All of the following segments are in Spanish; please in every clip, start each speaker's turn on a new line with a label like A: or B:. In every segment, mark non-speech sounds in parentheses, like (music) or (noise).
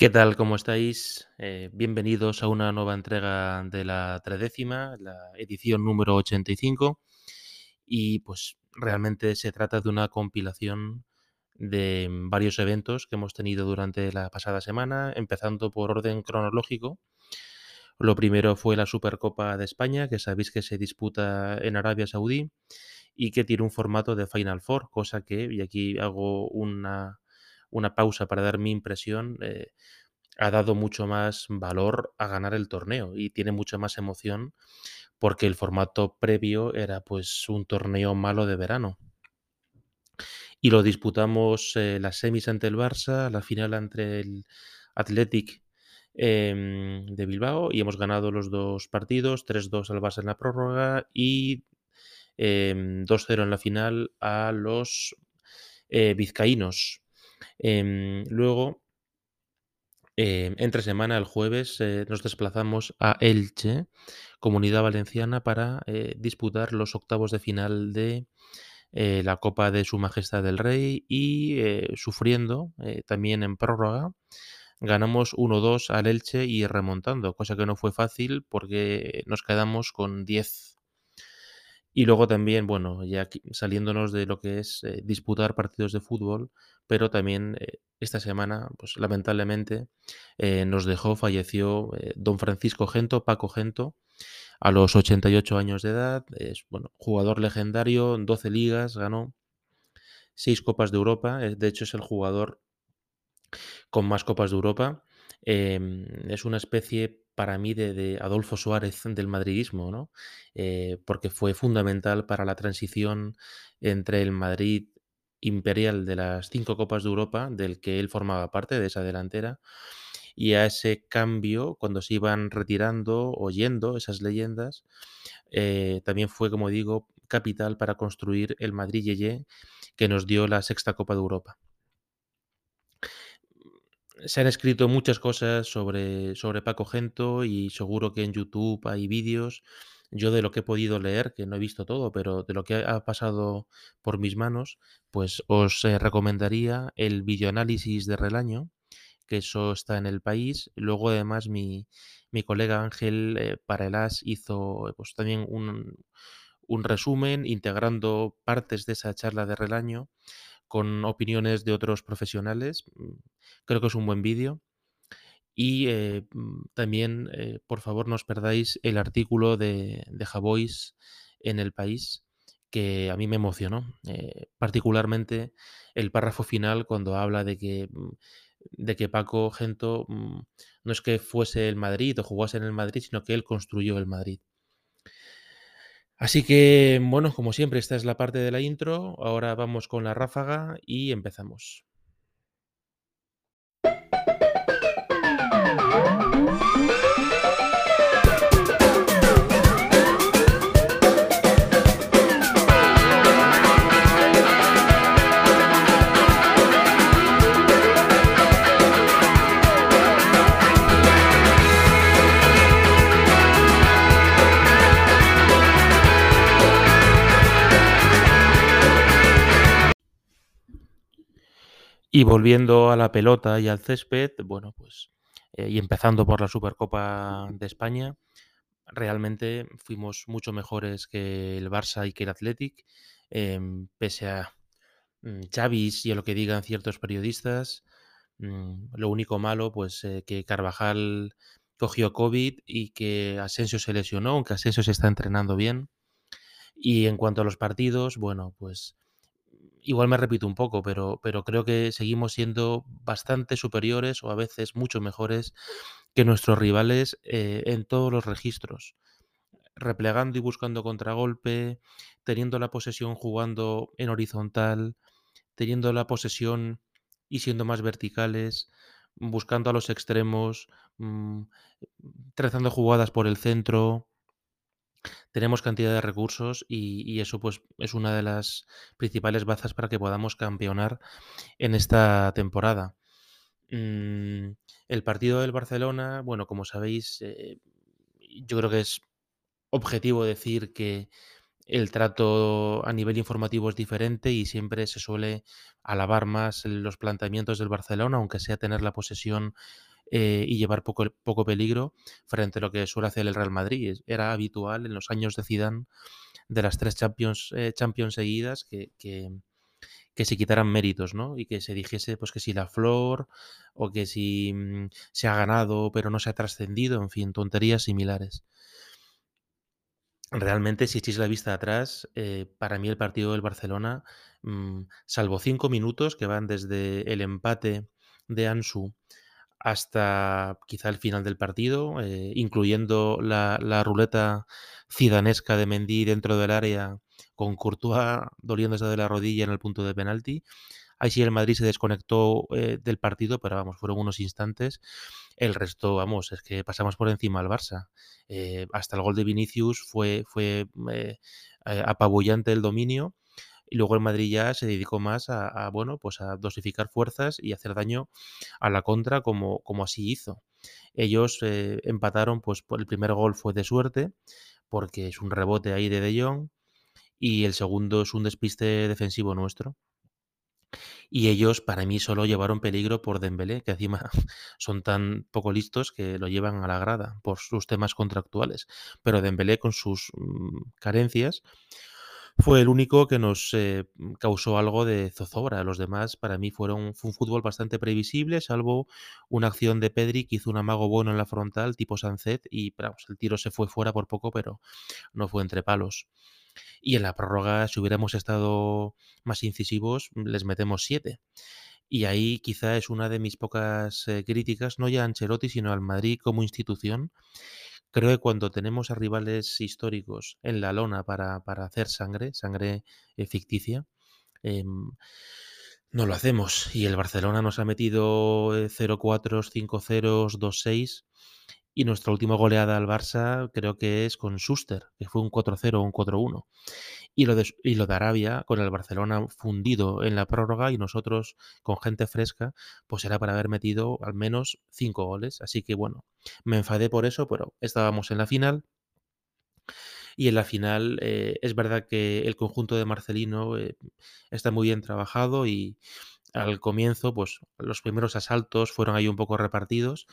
A: ¿Qué tal? ¿Cómo estáis? Eh, bienvenidos a una nueva entrega de la tredécima, la edición número 85. Y pues realmente se trata de una compilación de varios eventos que hemos tenido durante la pasada semana, empezando por orden cronológico. Lo primero fue la Supercopa de España, que sabéis que se disputa en Arabia Saudí y que tiene un formato de Final Four, cosa que, y aquí hago una, una pausa para dar mi impresión, eh, ha dado mucho más valor a ganar el torneo y tiene mucha más emoción porque el formato previo era pues un torneo malo de verano. Y lo disputamos eh, las semis ante el Barça, la final ante el Athletic em, de Bilbao y hemos ganado los dos partidos, 3-2 al Barça en la prórroga y 2-0 em, en la final a los eh, vizcaínos. Em, luego, entre semana, el jueves, eh, nos desplazamos a Elche, Comunidad Valenciana, para eh, disputar los octavos de final de eh, la Copa de Su Majestad el Rey y sufriendo también en prórroga. Ganamos 1-2 al Elche y remontando, cosa que no fue fácil porque nos quedamos con 10 y luego también, bueno, ya saliéndonos de lo que es eh, disputar partidos de fútbol, pero también eh, esta semana, pues lamentablemente, eh, nos dejó, falleció don Francisco Gento, Paco Gento, a los 88 años de edad. Es, bueno, jugador legendario, 12 ligas, ganó 6 Copas de Europa. De hecho, es el jugador con más Copas de Europa. Em, es una especie para mí de, Adolfo Suárez del madridismo, ¿no? Eh, porque fue fundamental para la transición entre el Madrid imperial de las cinco Copas de Europa, del que él formaba parte, de esa delantera, y a ese cambio, cuando se iban retirando, oyendo esas leyendas, eh, también fue, como digo, capital para construir el Madrid Yeye, que nos dio la sexta Copa de Europa se han escrito muchas cosas sobre, sobre Paco Gento y seguro que en YouTube hay vídeos. Yo de lo que he podido leer, que no he visto todo, pero de lo que ha pasado por mis manos, pues os eh, recomendaría el videoanálisis de Relaño, que eso está en el país. Luego además mi, colega Ángel eh, hizo pues, también un, un resumen integrando partes de esa charla de Relaño con opiniones de otros profesionales. Mm, creo que es un buen vídeo. Y eh, mm, también, eh, por favor, no os perdáis el artículo de, de Javois en el país, que a mí me emocionó. Eh, particularmente el párrafo final cuando habla de que, mm, de que Paco Gento no es que fuese el Madrid o jugase en el Madrid, sino que él construyó el Madrid. Así que, bueno, como siempre, esta es la parte de la intro. Ahora vamos con la ráfaga y empezamos. Y volviendo a la pelota y al césped, bueno, pues, eh, y empezando por la Supercopa de España, realmente fuimos mucho mejores que el Barça y que el Athletic, em, pese a mm, Chavis y a lo que digan ciertos periodistas. Mm, lo único malo, pues, eh, que Carvajal cogió COVID y que Asensio se lesionó, aunque Asensio se está entrenando bien. Y en cuanto a los partidos, bueno, pues igual me repito un poco, pero, pero creo que seguimos siendo bastante superiores o a veces mucho mejores que nuestros rivales eh, en todos los registros. Replegando y buscando contragolpe, teniendo la posesión jugando en horizontal, teniendo la posesión y siendo más verticales, buscando a los extremos, mm, trazando jugadas por el centro, tenemos cantidad de recursos y, eso pues es una de las principales bazas para que podamos campeonar en esta temporada. Mm, el partido del Barcelona, bueno, como sabéis, eh, yo creo que es objetivo decir que el trato a nivel informativo es diferente y siempre se suele alabar más los planteamientos del Barcelona, aunque sea tener la posesión eh, y llevar poco, poco peligro frente a lo que suele hacer el Real Madrid. Era habitual en los años de Zidane de las tres Champions, eh, Champions seguidas que, que, se quitaran méritos, ¿no? Y que se dijese pues que si la flor o que si mm, se ha ganado pero no se ha trascendido, en fin, tonterías similares. Realmente, si echéis la vista atrás, eh, para mí el partido del Barcelona, mmm, salvo cinco minutos que van desde el empate de Ansu hasta quizá el final del partido, eh, incluyendo la, la, ruleta cidanesca de Mendy dentro del área con Courtois doliéndose de la rodilla en el punto de penalti. Ahí sí el Madrid se desconectó eh, del partido, pero vamos, fueron unos instantes. El resto, vamos, es que pasamos por encima al Barça. Eh, hasta el gol de Vinicius fue, fue apabullante el dominio. Y luego el Madrid ya se dedicó más a, a, bueno, pues a dosificar fuerzas y hacer daño a la contra como, como así hizo. Ellos eh, empataron, pues el primer gol fue de suerte, porque es un rebote ahí de De Jong, y el segundo es un despiste defensivo nuestro. Y ellos, para mí, solo llevaron peligro por Dembélé, que encima (laughs) son tan poco listos que lo llevan a la grada por sus temas contractuales. Pero Dembélé, con sus mmm, carencias, fue el único que nos eh, causó algo de zozobra. Los demás, para mí, fueron fue un fútbol bastante previsible, salvo una acción de Pedri que hizo un amago bueno en la frontal, tipo Sancet, y el tiro se fue fuera por poco, pero no fue entre palos. Y en la prórroga, si hubiéramos estado más incisivos, les metemos siete. Y ahí quizá es una de mis pocas eh, críticas, no ya a Ancelotti, sino al Madrid como institución. Creo que cuando tenemos a rivales históricos en la lona para, para hacer sangre, sangre eh, ficticia, eh, no lo hacemos. Y el Barcelona nos ha metido 0-4, 5-0, 2-6 y nuestra última goleada al Barça creo que es con Schuster, que fue un 4-0 o un 4-1. Y lo, de, y lo de Arabia, con el Barcelona fundido en la prórroga y nosotros con gente fresca, pues era para haber metido al menos 5 goles. Así que bueno, me enfadé por eso, pero estábamos en la final. Y en la final eh, es verdad que el conjunto de Marcelino eh, está muy bien trabajado y al comienzo, pues los primeros asaltos fueron ahí un poco repartidos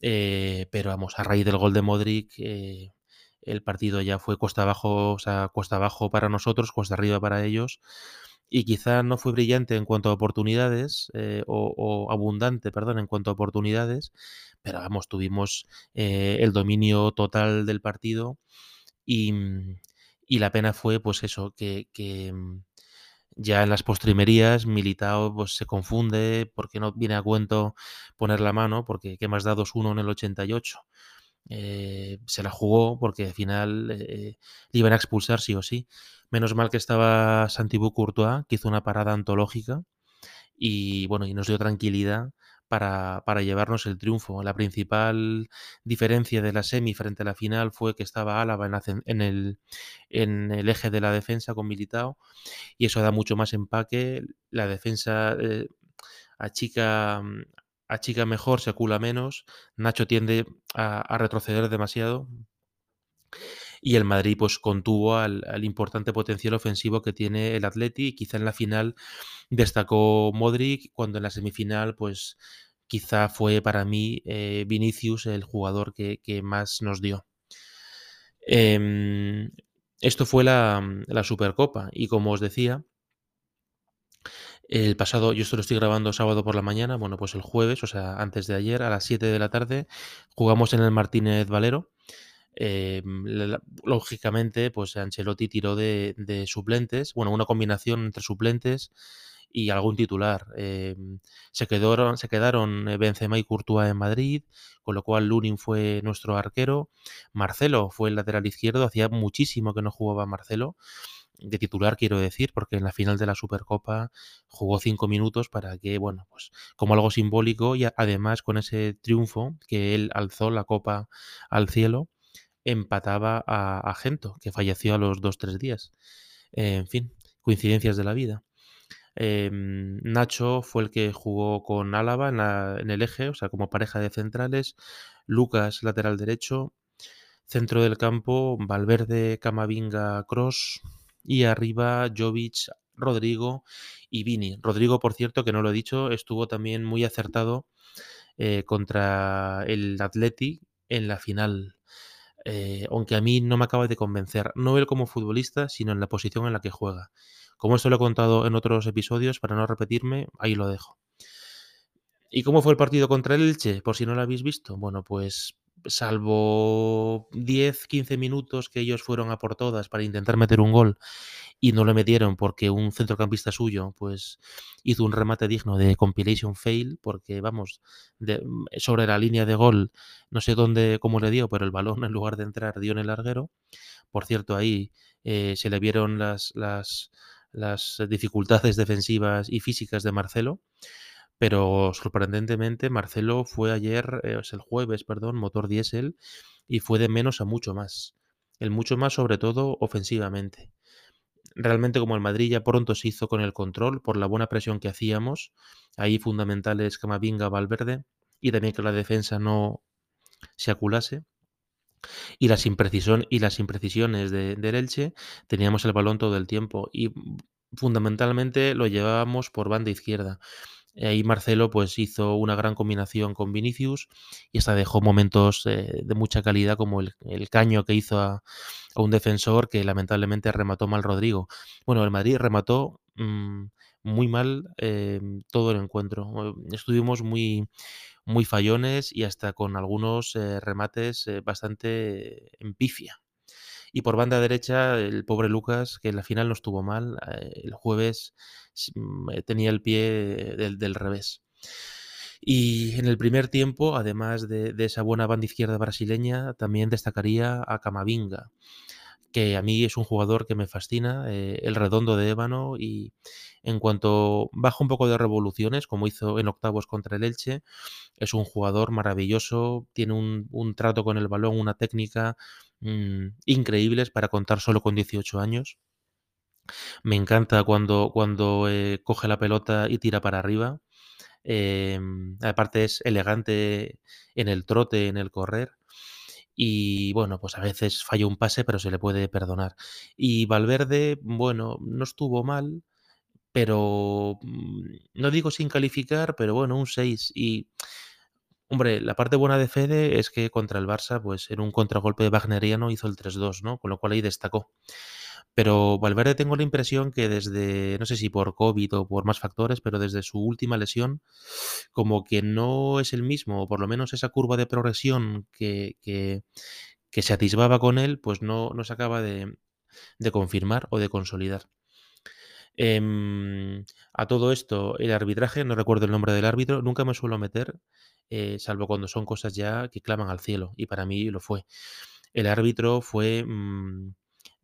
A: eh, pero vamos, a raíz del gol de Modric, eh, el partido ya fue cuesta abajo, o sea, cuesta abajo para nosotros, cuesta arriba para ellos. Y quizá no fue brillante en cuanto a oportunidades, eh, o, o, abundante, perdón, en cuanto a oportunidades, pero vamos, tuvimos el dominio total del partido y, y, la pena fue, pues eso, que, que ya en las postrimerías, Militao pues, se confunde porque no viene a cuento poner la mano, porque ¿qué más da 2-1 en el 88? Eh, se la jugó porque al final eh, le iban a expulsar sí o sí. Menos mal que estaba Santibú Courtois, que hizo una parada antológica y bueno, y nos dio tranquilidad para, llevarnos el triunfo. La principal diferencia de la semi frente a la final fue que estaba Álava en, el, eje de la defensa con Militao y eso da mucho más empaque. La defensa eh, achica, achica mejor, se acula menos. Nacho tiende a, retroceder demasiado y el Madrid pues contuvo al, importante potencial ofensivo que tiene el Atleti quizá en la final destacó Modric cuando en la semifinal pues quizá fue para mí eh, Vinicius el jugador que, más nos dio. Eh, esto fue la, la, Supercopa y como os decía, el pasado, yo esto lo estoy grabando sábado por la mañana, bueno, pues el jueves, o sea, antes de ayer, a las 7 de la tarde, jugamos en el Martínez Valero eh, lógicamente, pues Ancelotti tiró de, de, suplentes, bueno, una combinación entre suplentes y algún titular. Eh, se, quedaron, se quedaron Benzema y Courtois en Madrid, con lo cual Lunin fue nuestro arquero. Marcelo fue el lateral izquierdo, hacía muchísimo que no jugaba Marcelo de titular quiero decir, porque en la final de la Supercopa jugó cinco minutos para que, bueno, pues como algo simbólico y además con ese triunfo que él alzó la copa al cielo, empataba a, Gento, que falleció a los dos, tres días. Eh, en fin, coincidencias de la vida. Eh, Nacho fue el que jugó con Álava en, el eje, o sea, como pareja de centrales. Lucas, lateral derecho. Centro del campo, Valverde, Camavinga, Cross. Y arriba, Jovic, Rodrigo y Vini. Rodrigo, por cierto, que no lo he dicho, estuvo también muy acertado eh, contra el Athletic en la final. Eh, aunque a mí no me acaba de convencer, no él como futbolista, sino en la posición en la que juega. Como esto lo he contado en otros episodios, para no repetirme, ahí lo dejo. ¿Y cómo fue el partido contra el Elche? Por si no lo habéis visto. Bueno, pues salvo 10, 15 minutos que ellos fueron a por todas para intentar meter un gol y no lo metieron porque un centrocampista suyo pues hizo un remate digno de compilation fail porque vamos sobre la línea de gol no sé dónde cómo le dio pero el balón (laughs) en lugar de entrar dio en el larguero por cierto ahí eh, se le vieron las, las, las dificultades defensivas y físicas de Marcelo pero sorprendentemente Marcelo fue ayer, eh, el jueves, perdón, motor diésel y fue de menos a mucho más. El mucho más sobre todo ofensivamente. Realmente como el Madrid ya pronto se hizo con el control por la buena presión que hacíamos, ahí fundamentales Camavinga, Valverde y también que la defensa no se aculase. Y las, imprecisión, y las imprecisiones de, del Elche, teníamos el balón todo el tiempo y fundamentalmente lo llevábamos por banda izquierda. Ahí Marcelo pues hizo una gran combinación con Vinicius y hasta dejó momentos eh, de mucha calidad como el, caño que hizo a, un defensor que lamentablemente remató mal Rodrigo. Bueno, el Madrid remató mm, muy mal eh, todo el encuentro. Estuvimos muy, muy fallones y hasta con algunos eh, remates bastante en pifia. Y por banda derecha, el pobre Lucas, que en la final no estuvo mal, el jueves Mm, eh, tenía el pie del, revés. Y en el primer tiempo, además de, esa buena banda izquierda brasileña, también destacaría a Camavinga, que a mí es un jugador que me fascina, eh, el redondo de ébano, y en cuanto baja un poco de revoluciones, como hizo en octavos contra el Elche, es un jugador maravilloso, tiene un, trato con el balón, una técnica mm, increíbles para contar solo con 18 años. Me encanta cuando, cuando eh, coge la pelota y tira para arriba. Em, aparte es elegante en el trote, en el correr. Y bueno, pues a veces falla un pase, pero se le puede perdonar. Y Valverde, bueno, no estuvo mal, pero mm, no digo sin calificar, pero bueno, un 6. Y, hombre, la parte buena de Fede es que contra el Barça, pues en un contragolpe wagneriano hizo el 3-2, ¿no? Con lo cual ahí destacó. Pero Valverde tengo la impresión que desde, no sé si por COVID o por más factores, pero desde su última lesión, como que no es el mismo, o por lo menos esa curva de progresión que, que, se atisbaba con él, pues no, no se acaba de, confirmar o de consolidar. Em, a todo esto, el arbitraje, no recuerdo el nombre del árbitro, nunca me suelo meter, eh, salvo cuando son cosas ya que claman al cielo, y para mí lo fue. El árbitro fue mm,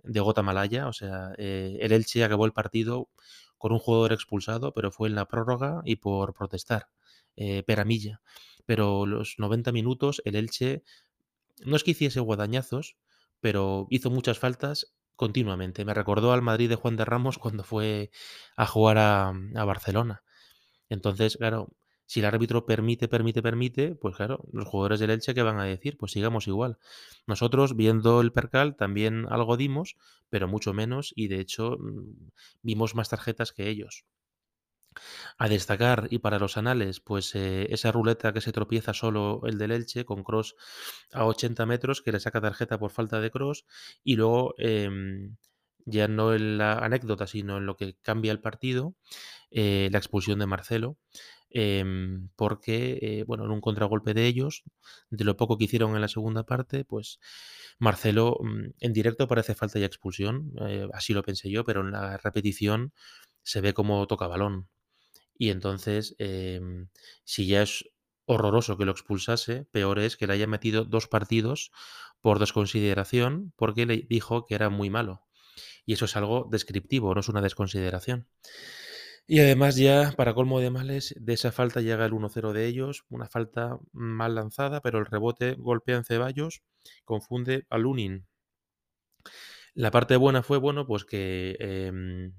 A: de Gota Malaya. O sea, eh, el Elche acabó el partido con un jugador expulsado, pero fue en la prórroga y por protestar. Eh, Peramilla. Pero los 90 minutos, el Elche no es que hiciese guadañazos, pero hizo muchas faltas continuamente. Me recordó al Madrid de Juan de Ramos cuando fue a jugar a, a Barcelona. Entonces, claro, si el árbitro permite, permite, permite, pues claro, los jugadores del Elche que van a decir, pues sigamos igual. Nosotros, viendo el percal, también algo dimos, pero mucho menos y de hecho mm, vimos más tarjetas que ellos. A destacar y para los anales, pues eh, esa ruleta que se tropieza solo el del Elche con cross a 80 metros que le saca tarjeta por falta de cross y luego em, ya no en la anécdota sino en lo que cambia el partido, eh, la expulsión de Marcelo Em, porque, eh, bueno, en un contragolpe de ellos, de lo poco que hicieron en la segunda parte, pues Marcelo mm, en directo parece falta y expulsión, eh, así lo pensé yo, pero en la repetición se ve como toca balón. Y entonces, em, si ya es horroroso que lo expulsase, peor es que le haya metido dos partidos por desconsideración, porque le dijo que era muy malo. Y eso es algo descriptivo, no es una desconsideración. Y además ya, para colmo de males, de esa falta llega el 1-0 de ellos, una falta mal lanzada, pero el rebote golpea en Ceballos, confunde a Lunin. La parte buena fue, bueno, pues que em,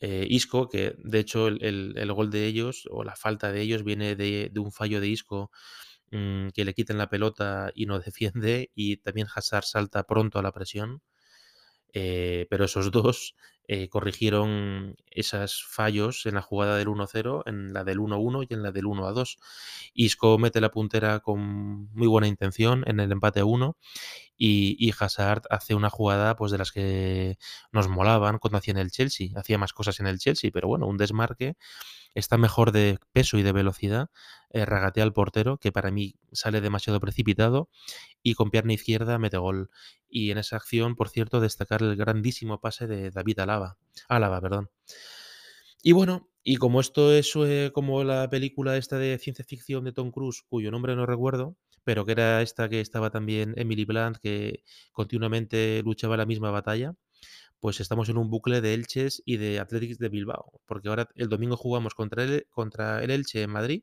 A: eh, Isco, que de hecho el, gol de ellos, o la falta de ellos, viene de, un fallo de Isco, mm, que le quiten la pelota y no (laughs) defiende, y también Hazard salta pronto a la presión. Eh, pero esos dos eh, corrigieron esos fallos en la jugada del 1-0, en la del 1-1 y en la del 1-2. Isco mete la puntera con muy buena intención en el empate a 1 y, y, Hazard hace una jugada pues de las que nos molaban cuando hacía en el Chelsea. Hacía más cosas en el Chelsea, pero bueno, un desmarque está mejor de peso y de velocidad, eh, regatea al portero, que para mí sale demasiado precipitado, y con pierna izquierda mete gol. Y en esa acción, por cierto, destacar el grandísimo pase de David Alaba. Álava, perdón. Y bueno, y como esto es eh, como la película esta de ciencia ficción de Tom Cruise, cuyo nombre no recuerdo, pero que era esta que estaba también Emily Blunt, que continuamente luchaba la misma batalla, pues estamos en un bucle de Elches y de Athletics de Bilbao, porque ahora el domingo jugamos contra el, contra el Elche en Madrid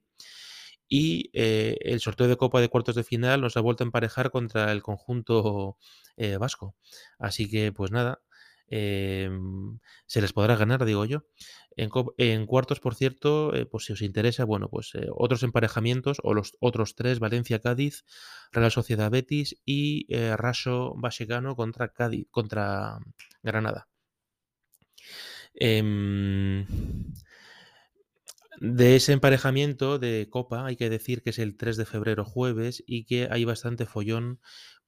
A: y eh, el sorteo de Copa de cuartos de final nos ha vuelto a emparejar contra el conjunto eh, vasco. Así que, pues nada, em, se les podrá ganar, digo yo. En, cuartos, por cierto, eh, pues si os interesa, bueno, pues otros emparejamientos o los otros tres, Valencia-Cádiz, Real Sociedad Betis y Raso Vallecano contra Cádiz, contra Granada. Em, de ese emparejamiento de Copa hay que decir que es el 3 de febrero jueves y que hay bastante follón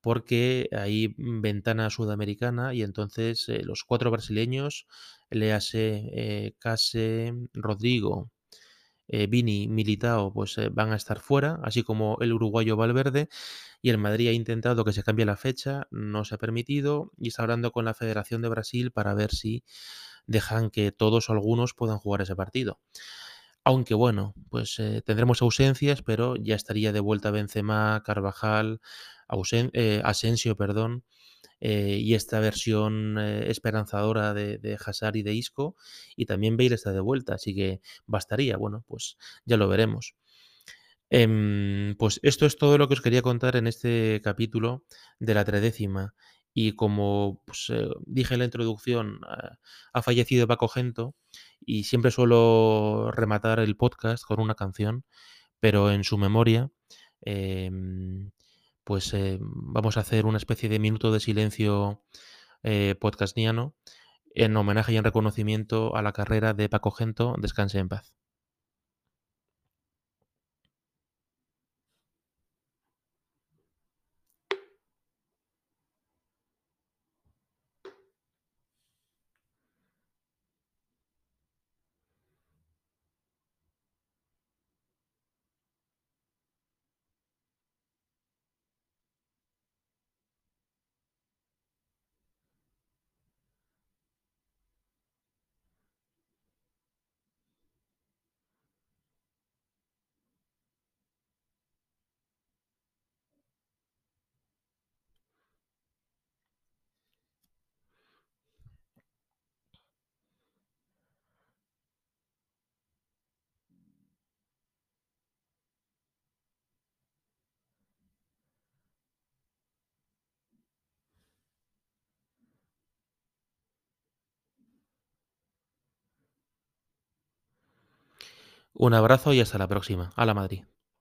A: porque hay ventana sudamericana y entonces eh, los cuatro brasileños, Lease, eh, Case, Rodrigo, eh, Vini, Militao, pues eh, van a estar fuera, así como el uruguayo Valverde. Y el Madrid ha intentado que se cambie la fecha, no se ha permitido y está hablando con la Federación de Brasil para ver si dejan que todos o algunos puedan jugar ese partido. Aunque bueno, pues eh, tendremos ausencias, pero ya estaría de vuelta Benzema, Carvajal, eh, Asensio, perdón, eh, y esta versión esperanzadora de, de, Hazard y de Isco, y también Bale está de vuelta, así que bastaría, bueno, pues ya lo veremos. Em, pues esto es todo lo que os quería contar en este capítulo de la tredécima. Y como pues, dije en la introducción, ha fallecido Paco Gento y siempre suelo rematar el podcast con una canción, pero en su memoria, em, pues eh, vamos a hacer una especie de minuto de silencio eh, podcastiano en homenaje y en reconocimiento a la carrera de Paco Gento. Descanse en paz. Un abrazo y hasta la próxima. A la Madrid.